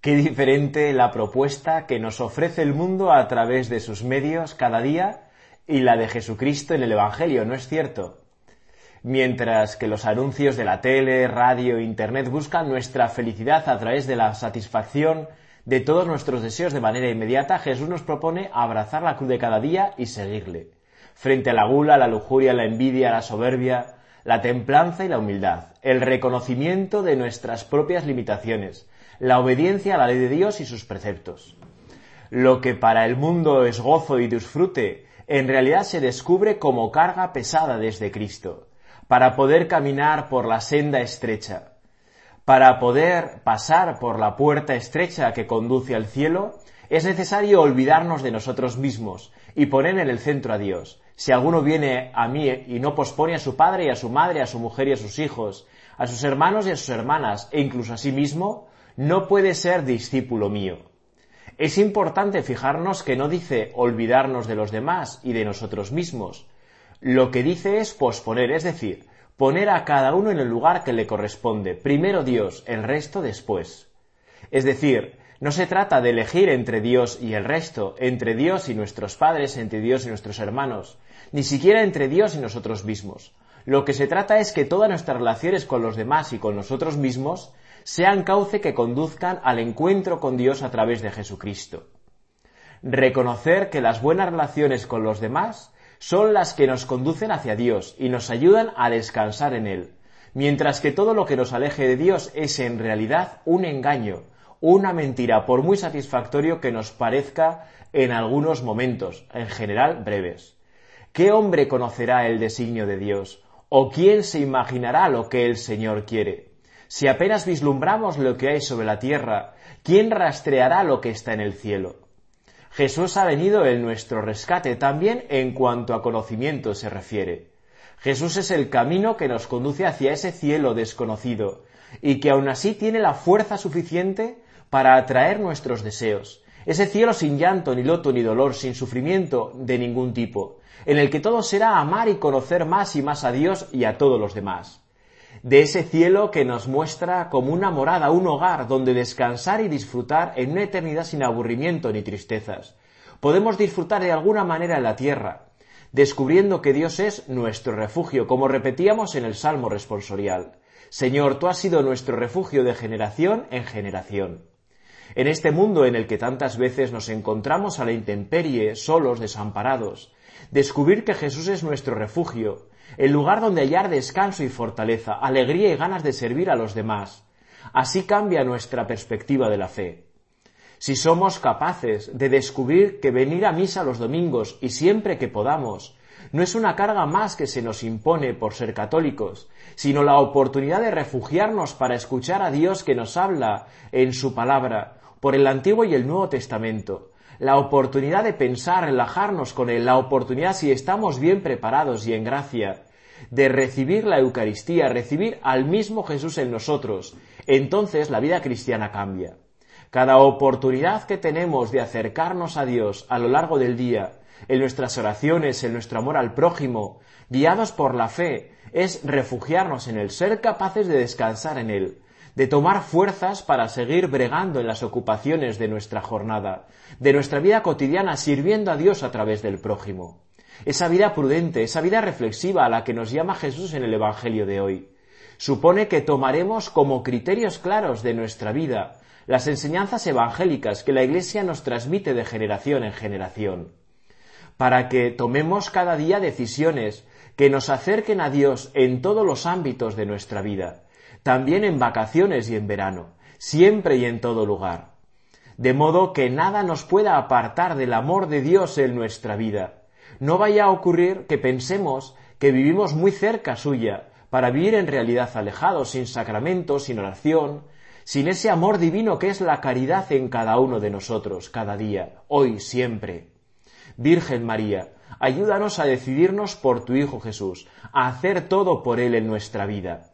Qué diferente la propuesta que nos ofrece el mundo a través de sus medios cada día y la de Jesucristo en el Evangelio, ¿no es cierto? Mientras que los anuncios de la tele, radio Internet buscan nuestra felicidad a través de la satisfacción de todos nuestros deseos de manera inmediata, Jesús nos propone abrazar la cruz de cada día y seguirle. Frente a la gula, la lujuria, la envidia, la soberbia, la templanza y la humildad, el reconocimiento de nuestras propias limitaciones, la obediencia a la ley de Dios y sus preceptos. Lo que para el mundo es gozo y disfrute, en realidad se descubre como carga pesada desde Cristo, para poder caminar por la senda estrecha. Para poder pasar por la puerta estrecha que conduce al cielo, es necesario olvidarnos de nosotros mismos y poner en el centro a Dios. Si alguno viene a mí y no pospone a su padre y a su madre, a su mujer y a sus hijos, a sus hermanos y a sus hermanas, e incluso a sí mismo, no puede ser discípulo mío. Es importante fijarnos que no dice olvidarnos de los demás y de nosotros mismos. Lo que dice es posponer, es decir, poner a cada uno en el lugar que le corresponde, primero Dios, el resto después. Es decir, no se trata de elegir entre Dios y el resto, entre Dios y nuestros padres, entre Dios y nuestros hermanos, ni siquiera entre Dios y nosotros mismos. Lo que se trata es que todas nuestras relaciones con los demás y con nosotros mismos sean cauce que conduzcan al encuentro con Dios a través de Jesucristo. Reconocer que las buenas relaciones con los demás son las que nos conducen hacia Dios y nos ayudan a descansar en Él, mientras que todo lo que nos aleje de Dios es en realidad un engaño, una mentira, por muy satisfactorio que nos parezca en algunos momentos, en general breves. ¿Qué hombre conocerá el designio de Dios? ¿O quién se imaginará lo que el Señor quiere? Si apenas vislumbramos lo que hay sobre la tierra, ¿quién rastreará lo que está en el cielo? Jesús ha venido en nuestro rescate también en cuanto a conocimiento se refiere. Jesús es el camino que nos conduce hacia ese cielo desconocido y que aún así tiene la fuerza suficiente para atraer nuestros deseos. Ese cielo sin llanto, ni loto, ni dolor, sin sufrimiento de ningún tipo, en el que todo será amar y conocer más y más a Dios y a todos los demás de ese cielo que nos muestra como una morada, un hogar donde descansar y disfrutar en una eternidad sin aburrimiento ni tristezas. Podemos disfrutar de alguna manera en la tierra, descubriendo que Dios es nuestro refugio, como repetíamos en el Salmo responsorial. Señor, tú has sido nuestro refugio de generación en generación. En este mundo en el que tantas veces nos encontramos a la intemperie, solos, desamparados, descubrir que Jesús es nuestro refugio, el lugar donde hallar descanso y fortaleza, alegría y ganas de servir a los demás. Así cambia nuestra perspectiva de la fe. Si somos capaces de descubrir que venir a misa los domingos y siempre que podamos no es una carga más que se nos impone por ser católicos, sino la oportunidad de refugiarnos para escuchar a Dios que nos habla en su palabra, por el Antiguo y el Nuevo Testamento, la oportunidad de pensar, relajarnos con Él, la oportunidad, si estamos bien preparados y en gracia, de recibir la Eucaristía, recibir al mismo Jesús en nosotros, entonces la vida cristiana cambia. Cada oportunidad que tenemos de acercarnos a Dios a lo largo del día, en nuestras oraciones, en nuestro amor al prójimo, guiados por la fe, es refugiarnos en Él, ser capaces de descansar en Él, de tomar fuerzas para seguir bregando en las ocupaciones de nuestra jornada, de nuestra vida cotidiana, sirviendo a Dios a través del prójimo. Esa vida prudente, esa vida reflexiva a la que nos llama Jesús en el Evangelio de hoy, supone que tomaremos como criterios claros de nuestra vida las enseñanzas evangélicas que la Iglesia nos transmite de generación en generación, para que tomemos cada día decisiones que nos acerquen a Dios en todos los ámbitos de nuestra vida, también en vacaciones y en verano, siempre y en todo lugar. De modo que nada nos pueda apartar del amor de Dios en nuestra vida. No vaya a ocurrir que pensemos que vivimos muy cerca suya, para vivir en realidad alejados, sin sacramentos, sin oración, sin ese amor divino que es la caridad en cada uno de nosotros, cada día, hoy, siempre. Virgen María, ayúdanos a decidirnos por tu Hijo Jesús, a hacer todo por Él en nuestra vida.